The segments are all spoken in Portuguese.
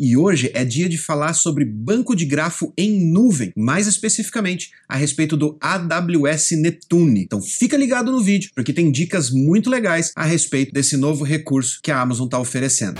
e hoje é dia de falar sobre banco de grafo em nuvem, mais especificamente a respeito do AWS Neptune. Então fica ligado no vídeo, porque tem dicas muito legais a respeito desse novo recurso que a Amazon está oferecendo.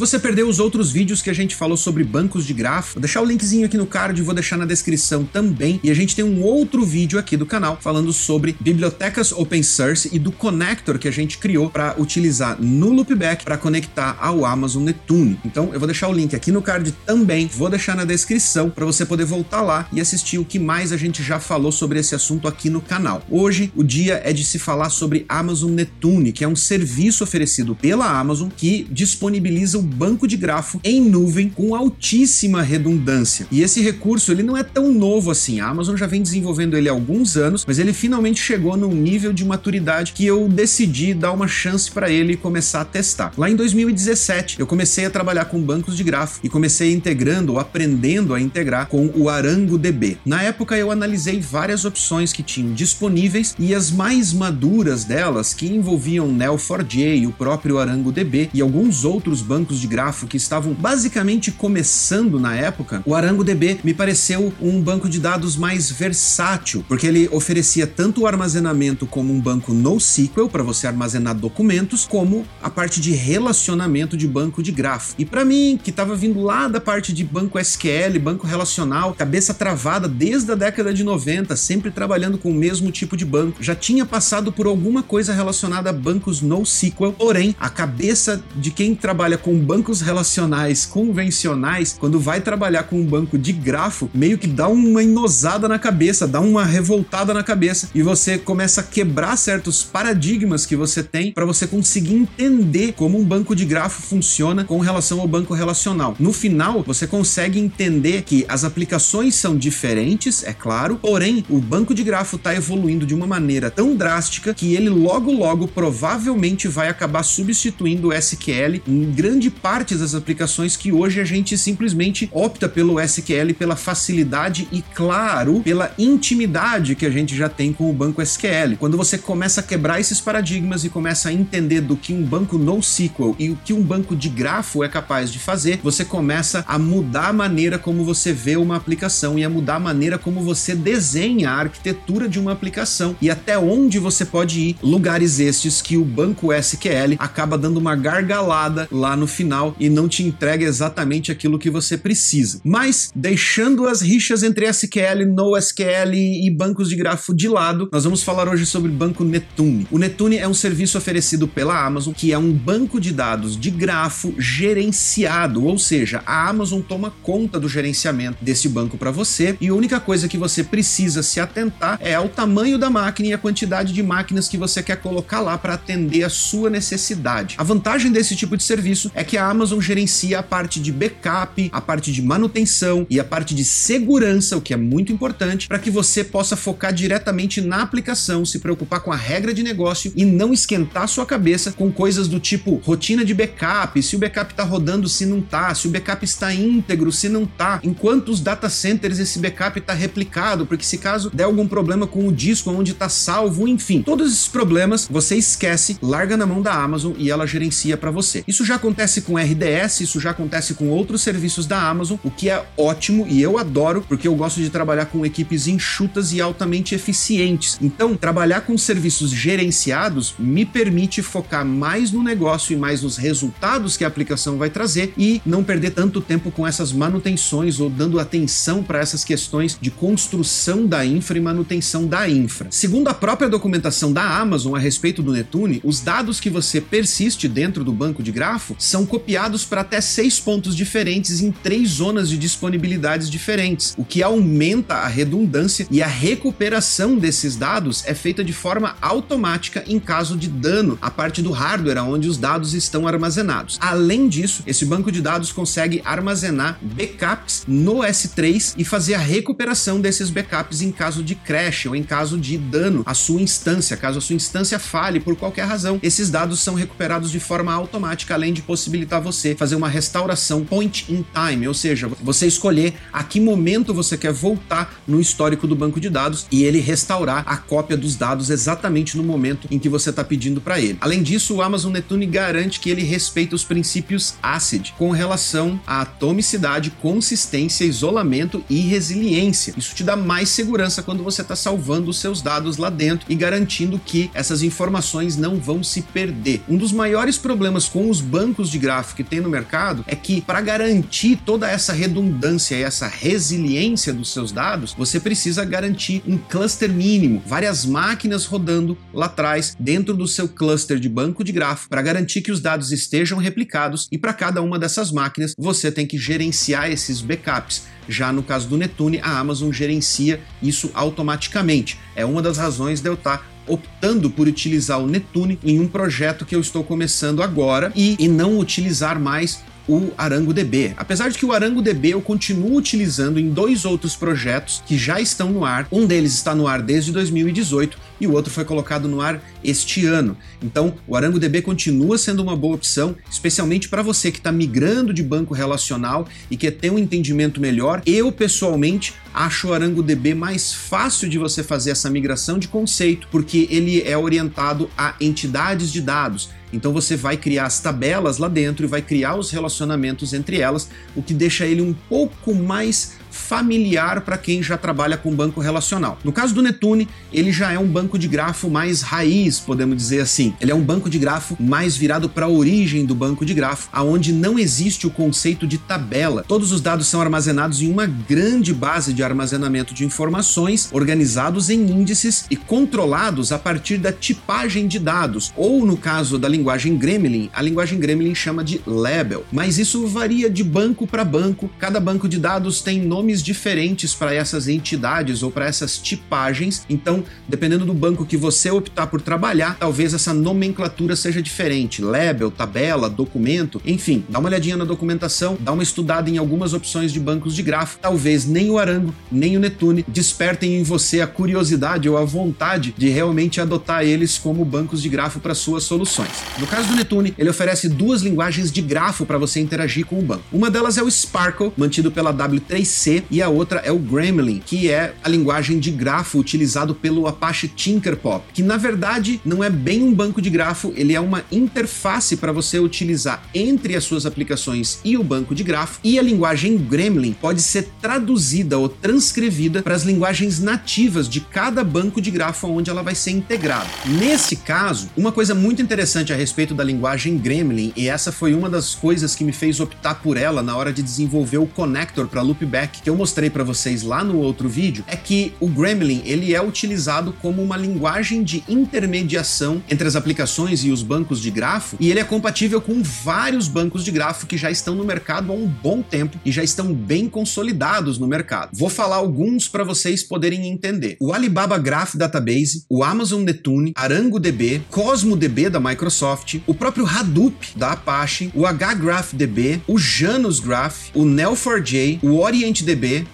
Se você perdeu os outros vídeos que a gente falou sobre bancos de grafo, vou deixar o linkzinho aqui no card e vou deixar na descrição também. E a gente tem um outro vídeo aqui do canal falando sobre bibliotecas open source e do connector que a gente criou para utilizar no Loopback para conectar ao Amazon Neptune. Então eu vou deixar o link aqui no card também, vou deixar na descrição para você poder voltar lá e assistir o que mais a gente já falou sobre esse assunto aqui no canal. Hoje o dia é de se falar sobre Amazon Neptune, que é um serviço oferecido pela Amazon que disponibiliza o banco de grafo em nuvem com altíssima redundância. E esse recurso ele não é tão novo assim. A Amazon já vem desenvolvendo ele há alguns anos, mas ele finalmente chegou num nível de maturidade que eu decidi dar uma chance para ele e começar a testar. Lá em 2017, eu comecei a trabalhar com bancos de grafo e comecei integrando ou aprendendo a integrar com o ArangoDB. Na época eu analisei várias opções que tinham disponíveis e as mais maduras delas, que envolviam Neo4j, o próprio ArangoDB e alguns outros bancos de grafo que estavam basicamente começando na época, o ArangoDB me pareceu um banco de dados mais versátil, porque ele oferecia tanto o armazenamento como um banco NoSQL para você armazenar documentos, como a parte de relacionamento de banco de grafo. E para mim, que estava vindo lá da parte de banco SQL, banco relacional, cabeça travada desde a década de 90, sempre trabalhando com o mesmo tipo de banco, já tinha passado por alguma coisa relacionada a bancos NoSQL, porém, a cabeça de quem trabalha com bancos relacionais convencionais, quando vai trabalhar com um banco de grafo, meio que dá uma inosada na cabeça, dá uma revoltada na cabeça e você começa a quebrar certos paradigmas que você tem para você conseguir entender como um banco de grafo funciona com relação ao banco relacional. No final, você consegue entender que as aplicações são diferentes, é claro, porém o banco de grafo está evoluindo de uma maneira tão drástica que ele logo logo provavelmente vai acabar substituindo o SQL em grande partes das aplicações que hoje a gente simplesmente opta pelo SQL pela facilidade e, claro, pela intimidade que a gente já tem com o banco SQL. Quando você começa a quebrar esses paradigmas e começa a entender do que um banco NoSQL e o que um banco de grafo é capaz de fazer, você começa a mudar a maneira como você vê uma aplicação e a mudar a maneira como você desenha a arquitetura de uma aplicação e até onde você pode ir, lugares estes que o banco SQL acaba dando uma gargalada lá no final final e não te entrega exatamente aquilo que você precisa. Mas, deixando as rixas entre SQL, NoSQL e bancos de grafo de lado, nós vamos falar hoje sobre o banco Netune. O Netune é um serviço oferecido pela Amazon, que é um banco de dados de grafo gerenciado, ou seja, a Amazon toma conta do gerenciamento desse banco para você e a única coisa que você precisa se atentar é ao tamanho da máquina e a quantidade de máquinas que você quer colocar lá para atender a sua necessidade. A vantagem desse tipo de serviço é que a Amazon gerencia a parte de backup, a parte de manutenção e a parte de segurança, o que é muito importante, para que você possa focar diretamente na aplicação, se preocupar com a regra de negócio e não esquentar sua cabeça com coisas do tipo rotina de backup, se o backup está rodando, se não tá, se o backup está íntegro, se não tá, em quantos data centers esse backup está replicado, porque se caso der algum problema com o disco onde está salvo, enfim, todos esses problemas você esquece, larga na mão da Amazon e ela gerencia para você. Isso já acontece com com RDS, isso já acontece com outros serviços da Amazon, o que é ótimo e eu adoro, porque eu gosto de trabalhar com equipes enxutas e altamente eficientes. Então, trabalhar com serviços gerenciados me permite focar mais no negócio e mais nos resultados que a aplicação vai trazer e não perder tanto tempo com essas manutenções ou dando atenção para essas questões de construção da infra e manutenção da infra. Segundo a própria documentação da Amazon a respeito do Netune, os dados que você persiste dentro do banco de grafo são copiados para até seis pontos diferentes em três zonas de disponibilidades diferentes, o que aumenta a redundância e a recuperação desses dados é feita de forma automática em caso de dano à parte do hardware onde os dados estão armazenados. Além disso, esse banco de dados consegue armazenar backups no S3 e fazer a recuperação desses backups em caso de crash ou em caso de dano à sua instância, caso a sua instância falhe por qualquer razão. Esses dados são recuperados de forma automática, além de possibilitar possibilitar você fazer uma restauração point in time, ou seja, você escolher a que momento você quer voltar no histórico do banco de dados e ele restaurar a cópia dos dados exatamente no momento em que você está pedindo para ele. Além disso, o Amazon Netune garante que ele respeita os princípios ACID com relação à atomicidade, consistência, isolamento e resiliência. Isso te dá mais segurança quando você está salvando os seus dados lá dentro e garantindo que essas informações não vão se perder. Um dos maiores problemas com os bancos de gráfico que tem no mercado é que para garantir toda essa redundância e essa resiliência dos seus dados, você precisa garantir um cluster mínimo, várias máquinas rodando lá atrás dentro do seu cluster de banco de grafo para garantir que os dados estejam replicados e para cada uma dessas máquinas você tem que gerenciar esses backups. Já no caso do Netune, a Amazon gerencia isso automaticamente. É uma das razões de eu estar optando por utilizar o Netune em um projeto que eu estou começando agora e, e não utilizar mais o ArangoDB. Apesar de que o ArangoDB eu continuo utilizando em dois outros projetos que já estão no ar. Um deles está no ar desde 2018 e o outro foi colocado no ar este ano. Então, o ArangoDB continua sendo uma boa opção, especialmente para você que está migrando de banco relacional e quer ter um entendimento melhor. Eu, pessoalmente, acho o ArangoDB mais fácil de você fazer essa migração de conceito, porque ele é orientado a entidades de dados. Então você vai criar as tabelas lá dentro e vai criar os relacionamentos entre elas, o que deixa ele um pouco mais familiar para quem já trabalha com banco relacional. No caso do Netune, ele já é um banco de grafo mais raiz, podemos dizer assim. Ele é um banco de grafo mais virado para a origem do banco de grafo, aonde não existe o conceito de tabela. Todos os dados são armazenados em uma grande base de armazenamento de informações, organizados em índices e controlados a partir da tipagem de dados, ou no caso da linguagem Gremlin, a linguagem Gremlin chama de label. Mas isso varia de banco para banco. Cada banco de dados tem nome nomes diferentes para essas entidades ou para essas tipagens. Então, dependendo do banco que você optar por trabalhar, talvez essa nomenclatura seja diferente. Label, tabela, documento, enfim, dá uma olhadinha na documentação, dá uma estudada em algumas opções de bancos de grafo. Talvez nem o Arango, nem o Netune despertem em você a curiosidade ou a vontade de realmente adotar eles como bancos de grafo para suas soluções. No caso do Netune, ele oferece duas linguagens de grafo para você interagir com o banco. Uma delas é o Sparkle, mantido pela W3C e a outra é o Gremlin, que é a linguagem de grafo utilizado pelo Apache Tinkerpop, que na verdade não é bem um banco de grafo, ele é uma interface para você utilizar entre as suas aplicações e o banco de grafo, e a linguagem Gremlin pode ser traduzida ou transcrevida para as linguagens nativas de cada banco de grafo onde ela vai ser integrada. Nesse caso, uma coisa muito interessante a respeito da linguagem Gremlin, e essa foi uma das coisas que me fez optar por ela na hora de desenvolver o connector para loopback que eu mostrei para vocês lá no outro vídeo é que o Gremlin ele é utilizado como uma linguagem de intermediação entre as aplicações e os bancos de grafo e ele é compatível com vários bancos de grafo que já estão no mercado há um bom tempo e já estão bem consolidados no mercado. Vou falar alguns para vocês poderem entender. O Alibaba Graph Database, o Amazon Netune, ArangoDB, CosmoDB da Microsoft, o próprio Hadoop da Apache, o HGraphDB, o Janus Graph, o Neo4j, o Orient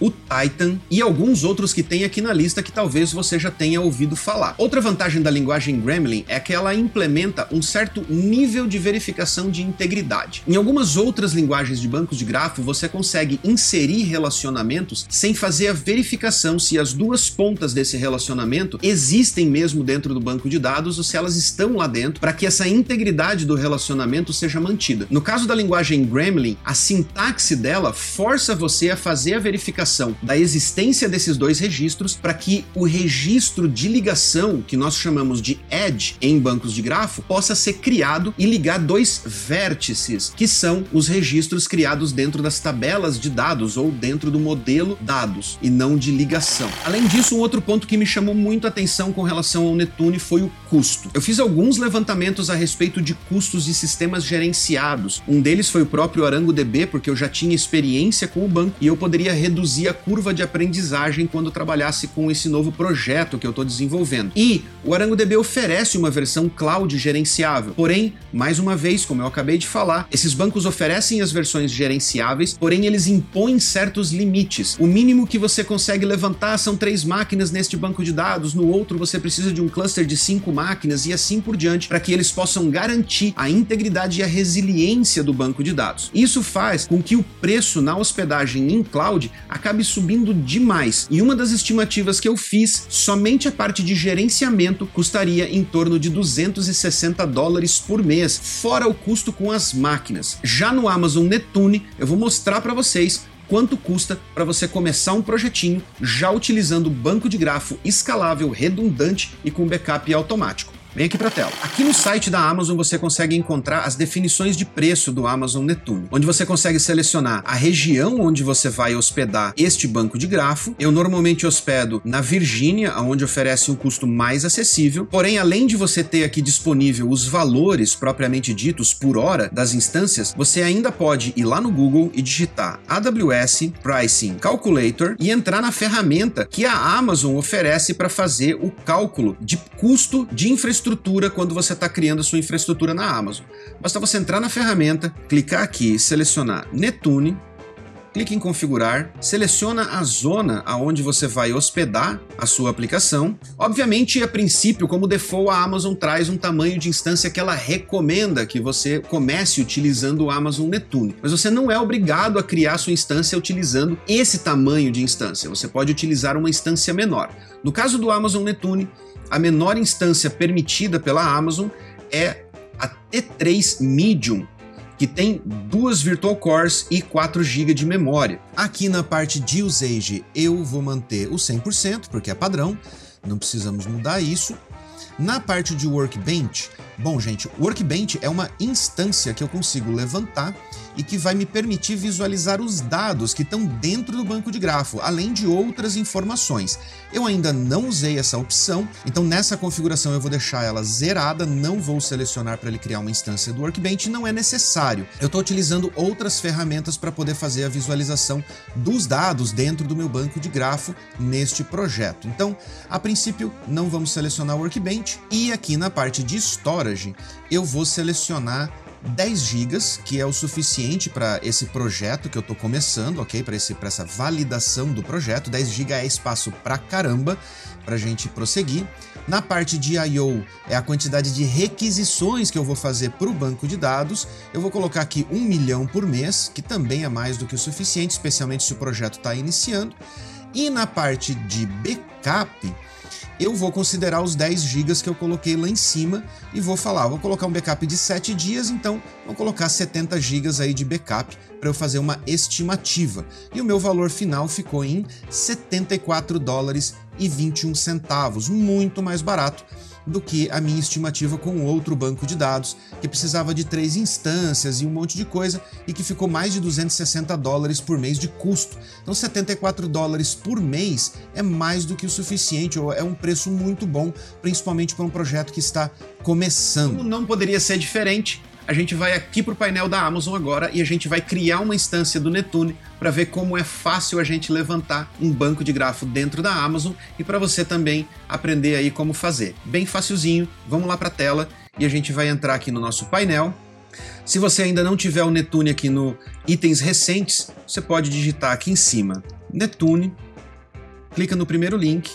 O Titan e alguns outros que tem aqui na lista que talvez você já tenha ouvido falar. Outra vantagem da linguagem Gremlin é que ela implementa um certo nível de verificação de integridade. Em algumas outras linguagens de bancos de grafo, você consegue inserir relacionamentos sem fazer a verificação se as duas pontas desse relacionamento existem mesmo dentro do banco de dados ou se elas estão lá dentro para que essa integridade do relacionamento seja mantida. No caso da linguagem Gremlin, a sintaxe dela força você a fazer a verificação da existência desses dois registros para que o registro de ligação, que nós chamamos de edge em bancos de grafo, possa ser criado e ligar dois vértices, que são os registros criados dentro das tabelas de dados ou dentro do modelo dados e não de ligação. Além disso, um outro ponto que me chamou muito a atenção com relação ao Netune foi o custo. Eu fiz alguns levantamentos a respeito de custos de sistemas gerenciados. Um deles foi o próprio ArangoDB, porque eu já tinha experiência com o banco e eu poderia reduzir a curva de aprendizagem quando trabalhasse com esse novo projeto que eu estou desenvolvendo. E o ArangoDB oferece uma versão cloud gerenciável. Porém, mais uma vez, como eu acabei de falar, esses bancos oferecem as versões gerenciáveis, porém eles impõem certos limites. O mínimo que você consegue levantar são três máquinas neste banco de dados, no outro você precisa de um cluster de cinco máquinas e assim por diante, para que eles possam garantir a integridade e a resiliência do banco de dados. Isso faz com que o preço na hospedagem em cloud acabe subindo demais. E uma das estimativas que eu fiz, somente a parte de gerenciamento custaria em torno de 260 dólares por mês, fora o custo com as máquinas. Já no Amazon Netune, eu vou mostrar para vocês quanto custa para você começar um projetinho já utilizando banco de grafo escalável, redundante e com backup automático. Vem aqui para a tela. Aqui no site da Amazon você consegue encontrar as definições de preço do Amazon Netune, onde você consegue selecionar a região onde você vai hospedar este banco de grafo. Eu normalmente hospedo na Virgínia, onde oferece um custo mais acessível. Porém, além de você ter aqui disponível os valores propriamente ditos por hora das instâncias, você ainda pode ir lá no Google e digitar AWS Pricing Calculator e entrar na ferramenta que a Amazon oferece para fazer o cálculo de custo de infraestrutura infraestrutura quando você está criando a sua infraestrutura na Amazon. Basta você entrar na ferramenta, clicar aqui, selecionar Netune, clique em configurar, seleciona a zona aonde você vai hospedar a sua aplicação. Obviamente, a princípio, como default, a Amazon traz um tamanho de instância que ela recomenda que você comece utilizando o Amazon Netune. Mas você não é obrigado a criar sua instância utilizando esse tamanho de instância. Você pode utilizar uma instância menor. No caso do Amazon Netune, a menor instância permitida pela Amazon é a T3 Medium, que tem duas Virtual Cores e 4 GB de memória. Aqui na parte de usage eu vou manter o 100%, porque é padrão, não precisamos mudar isso. Na parte de Workbench, bom gente, Workbench é uma instância que eu consigo levantar e que vai me permitir visualizar os dados que estão dentro do banco de grafo, além de outras informações. Eu ainda não usei essa opção, então nessa configuração eu vou deixar ela zerada, não vou selecionar para ele criar uma instância do Workbench, não é necessário. Eu estou utilizando outras ferramentas para poder fazer a visualização dos dados dentro do meu banco de grafo neste projeto. Então, a princípio, não vamos selecionar o Workbench e aqui na parte de storage eu vou selecionar 10 GB, que é o suficiente para esse projeto que eu estou começando, ok? Para essa validação do projeto. 10 GB é espaço pra caramba para a gente prosseguir. Na parte de I.O. é a quantidade de requisições que eu vou fazer para o banco de dados. Eu vou colocar aqui 1 milhão por mês, que também é mais do que o suficiente, especialmente se o projeto está iniciando. E na parte de backup, eu vou considerar os 10 GB que eu coloquei lá em cima e vou falar, vou colocar um backup de 7 dias, então vou colocar 70 GB aí de backup para eu fazer uma estimativa. E o meu valor final ficou em 74 dólares e 21 centavos, muito mais barato do que a minha estimativa com outro banco de dados, que precisava de três instâncias e um monte de coisa, e que ficou mais de 260 dólares por mês de custo. Então, 74 dólares por mês é mais do que o suficiente, ou é um preço muito bom, principalmente para um projeto que está começando. Não poderia ser diferente a gente vai aqui para o painel da Amazon agora e a gente vai criar uma instância do Netune para ver como é fácil a gente levantar um banco de grafo dentro da Amazon e para você também aprender aí como fazer. Bem facilzinho, vamos lá para a tela e a gente vai entrar aqui no nosso painel. Se você ainda não tiver o Netune aqui no itens recentes, você pode digitar aqui em cima Netune, clica no primeiro link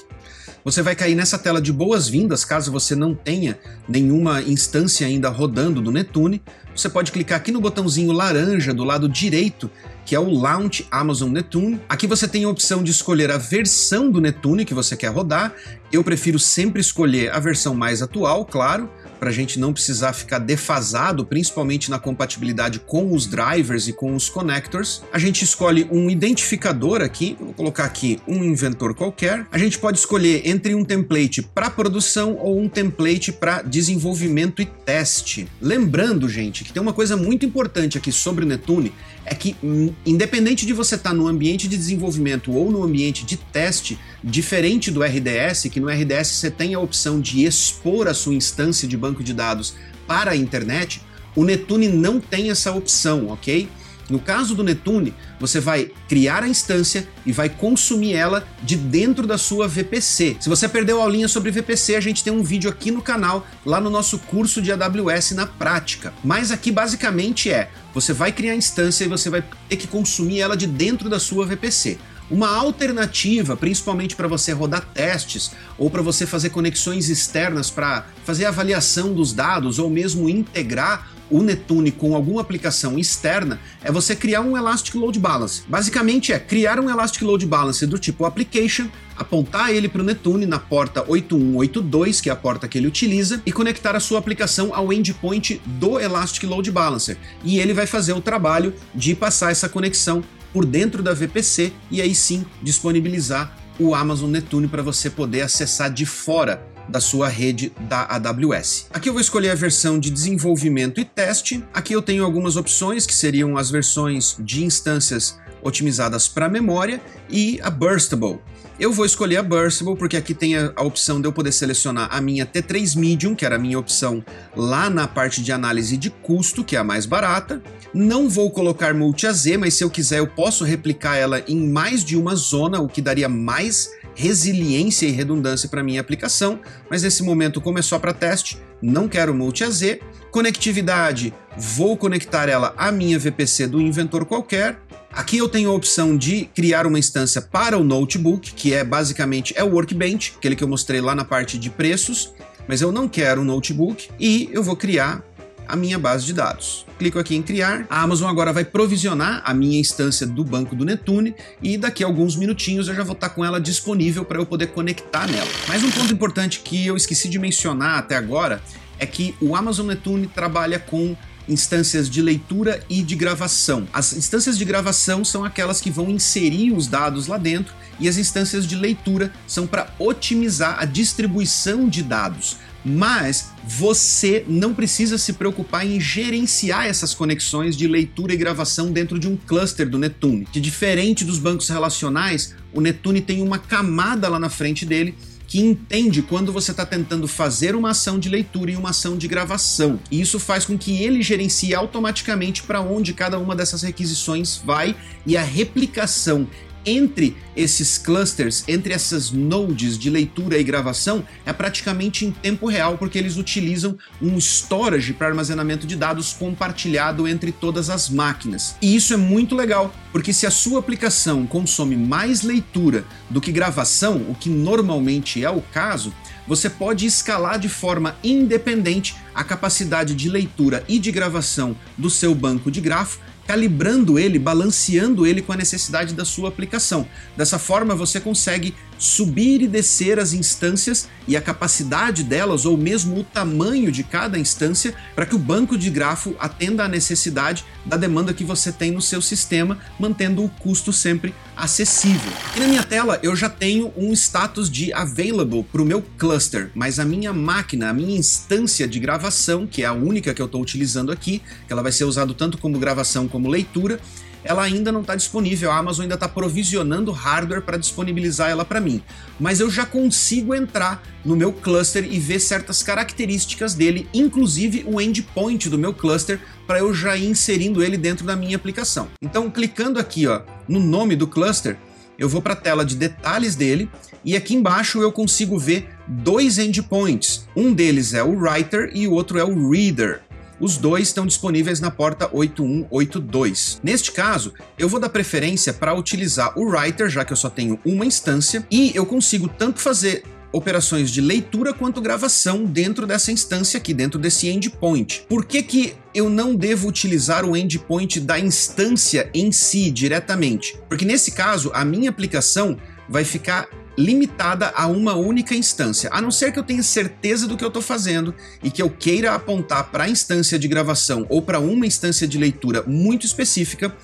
você vai cair nessa tela de boas-vindas, caso você não tenha nenhuma instância ainda rodando do Netune. Você pode clicar aqui no botãozinho laranja do lado direito, que é o Launch Amazon Netune. Aqui você tem a opção de escolher a versão do Netune que você quer rodar. Eu prefiro sempre escolher a versão mais atual, claro para a gente não precisar ficar defasado, principalmente na compatibilidade com os drivers e com os connectors. A gente escolhe um identificador aqui, vou colocar aqui um inventor qualquer. A gente pode escolher entre um template para produção ou um template para desenvolvimento e teste. Lembrando, gente, que tem uma coisa muito importante aqui sobre o Netune, é que hum, independente de você estar tá no ambiente de desenvolvimento ou no ambiente de teste, diferente do RDS, que no RDS você tem a opção de expor a sua instância de banco banco de dados para a internet, o Netune não tem essa opção, ok? No caso do Netune, você vai criar a instância e vai consumir ela de dentro da sua VPC. Se você perdeu a aulinha sobre VPC, a gente tem um vídeo aqui no canal, lá no nosso curso de AWS na prática. Mas aqui basicamente é, você vai criar a instância e você vai ter que consumir ela de dentro da sua VPC. Uma alternativa, principalmente para você rodar testes ou para você fazer conexões externas para fazer avaliação dos dados ou mesmo integrar o Netune com alguma aplicação externa, é você criar um Elastic Load Balance. Basicamente é criar um Elastic Load Balance do tipo application, apontar ele para o Netune na porta 8182, que é a porta que ele utiliza, e conectar a sua aplicação ao endpoint do Elastic Load Balancer. E ele vai fazer o trabalho de passar essa conexão por dentro da VPC e aí sim disponibilizar o Amazon Netune para você poder acessar de fora da sua rede da AWS. Aqui eu vou escolher a versão de desenvolvimento e teste. Aqui eu tenho algumas opções que seriam as versões de instâncias otimizadas para memória e a Burstable. Eu vou escolher a Burstable porque aqui tem a, a, opção de eu poder selecionar a minha T3 Medium, que era a minha opção lá na parte de análise de custo, que é a mais barata. Não vou colocar Multi-AZ, mas se eu quiser eu posso replicar ela em mais de uma zona, o que daria mais resiliência e redundância para minha aplicação, mas nesse momento, como é só para teste, não quero multi-AZ. Conectividade, vou conectar ela à minha VPC do inventor qualquer. Aqui eu tenho a opção de criar uma instância para o notebook, que é basicamente é o Workbench, aquele que eu mostrei lá na parte de preços, mas eu não quero um notebook e eu vou criar a minha base de dados. Clico aqui em criar. A Amazon agora vai provisionar a minha instância do banco do Netune e daqui a alguns minutinhos eu já vou estar com ela disponível para eu poder conectar nela. Mas um ponto importante que eu esqueci de mencionar até agora é que o Amazon Netune trabalha com instâncias de leitura e de gravação. As instâncias de gravação são aquelas que vão inserir os dados lá dentro e as instâncias de leitura são para otimizar a distribuição de dados mas você não precisa se preocupar em gerenciar essas conexões de leitura e gravação dentro de um cluster do Netune. Que diferente dos bancos relacionais, o Netune tem uma camada lá na frente dele que entende quando você está tentando fazer uma ação de leitura e uma ação de gravação. E isso faz com que ele gerencie automaticamente para onde cada uma dessas requisições vai e a replicação entre esses clusters, entre essas nodes de leitura e gravação, é praticamente em tempo real, porque eles utilizam um storage para armazenamento de dados compartilhado entre todas as máquinas. E isso é muito legal, porque se a sua aplicação consome mais leitura do que gravação, o que normalmente é o caso, você pode escalar de forma independente a capacidade de leitura e de gravação do seu banco de grafo calibrando ele, balanceando ele com a necessidade da sua aplicação. Dessa forma, você consegue subir e descer as instâncias e a capacidade delas, ou mesmo o tamanho de cada instância, para que o banco de grafo atenda à necessidade da demanda que você tem no seu sistema, mantendo o custo sempre acessível. E na minha tela eu já tenho um status de available para o meu cluster, mas a minha máquina, a minha instância de gravação, que é a única que eu estou utilizando aqui, que ela vai ser usada tanto como gravação como leitura, ela ainda não está disponível. A Amazon ainda está provisionando hardware para disponibilizar ela para mim. Mas eu já consigo entrar no meu cluster e ver certas características dele, inclusive o endpoint do meu cluster, para eu já ir inserindo ele dentro da minha aplicação. Então, clicando aqui ó, no nome do cluster, eu vou para a tela de detalhes dele e aqui embaixo eu consigo ver dois endpoints. Um deles é o writer e o outro é o reader. Os dois estão disponíveis na porta 8182. Neste caso, eu vou dar preferência para utilizar o Writer, já que eu só tenho uma instância, e eu consigo tanto fazer operações de leitura quanto gravação dentro dessa instância aqui, dentro desse endpoint. Por que, que eu não devo utilizar o endpoint da instância em si diretamente? Porque nesse caso, a minha aplicação vai ficar limitada a uma única instância, a não ser que eu tenha certeza do que eu estou fazendo e que eu queira apontar para a instância de gravação ou para uma instância de leitura muito específica,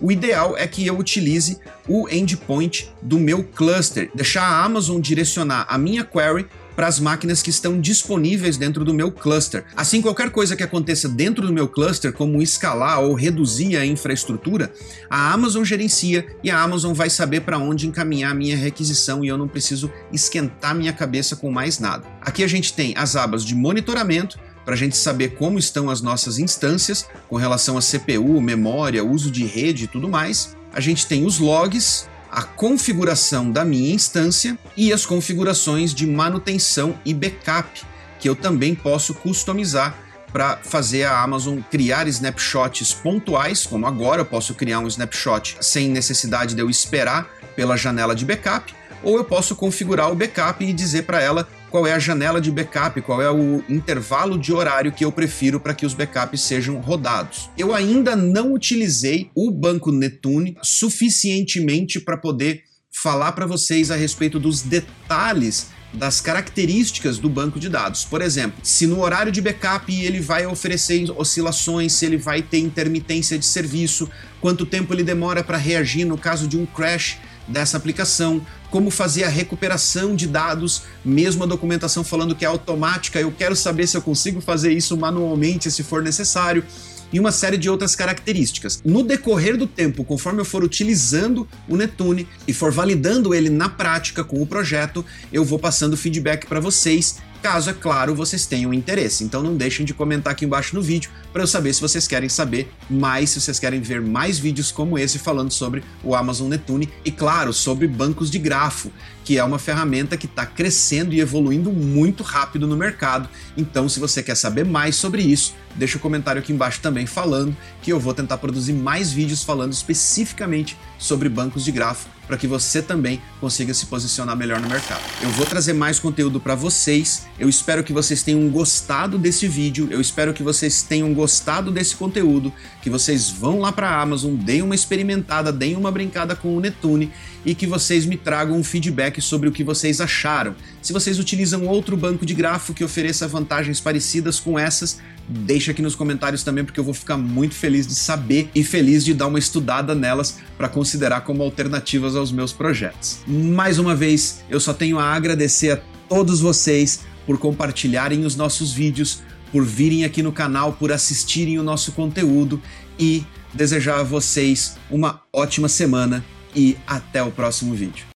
o ideal é que eu utilize o endpoint do meu cluster, deixar a Amazon direcionar a minha query para as máquinas que estão disponíveis dentro do meu cluster. Assim, qualquer coisa que aconteça dentro do meu cluster, como escalar ou reduzir a infraestrutura, a Amazon gerencia e a Amazon vai saber para onde encaminhar a minha requisição e eu não preciso esquentar minha cabeça com mais nada. Aqui a gente tem as abas de monitoramento, para a gente saber como estão as nossas instâncias com relação a CPU, memória, uso de rede e tudo mais. A gente tem os logs, a configuração da minha instância e as configurações de manutenção e backup, que eu também posso customizar para fazer a Amazon criar snapshots pontuais, como agora eu posso criar um snapshot sem necessidade de eu esperar pela janela de backup, ou eu posso configurar o backup e dizer para ela qual é a janela de backup, qual é o intervalo de horário que eu prefiro para que os backups sejam rodados. Eu ainda não utilizei o banco Netune suficientemente para poder falar para vocês a respeito dos detalhes das características do banco de dados. Por exemplo, se no horário de backup ele vai oferecer oscilações, se ele vai ter intermitência de serviço, quanto tempo ele demora para reagir no caso de um crash dessa aplicação, como fazer a recuperação de dados, mesmo a documentação falando que é automática, eu quero saber se eu consigo fazer isso manualmente se for necessário e uma série de outras características. No decorrer do tempo, conforme eu for utilizando o Netune e for validando ele na prática com o projeto, eu vou passando feedback para vocês caso, é claro, vocês tenham interesse. Então não deixem de comentar aqui embaixo no vídeo para eu saber se vocês querem saber mais, se vocês querem ver mais vídeos como esse falando sobre o Amazon Netune e, claro, sobre bancos de grafo, que é uma ferramenta que está crescendo e evoluindo muito rápido no mercado. Então, se você quer saber mais sobre isso, deixa o um comentário aqui embaixo também falando que eu vou tentar produzir mais vídeos falando especificamente sobre bancos de grafo para que você também consiga se posicionar melhor no mercado. Eu vou trazer mais conteúdo para vocês. Eu espero que vocês tenham gostado desse vídeo. Eu espero que vocês tenham gostado desse conteúdo, que vocês vão lá para a Amazon, deem uma experimentada, deem uma brincada com o Netune e que vocês me tragam um feedback sobre o que vocês acharam. Se vocês utilizam outro banco de grafo que ofereça vantagens parecidas com essas, deixa aqui nos comentários também, porque eu vou ficar muito feliz de saber e feliz de dar uma estudada nelas para considerar como alternativas aos meus projetos. Mais uma vez, eu só tenho a agradecer a todos vocês por compartilharem os nossos vídeos, por virem aqui no canal, por assistirem o nosso conteúdo e desejar a vocês uma ótima semana e até o próximo vídeo.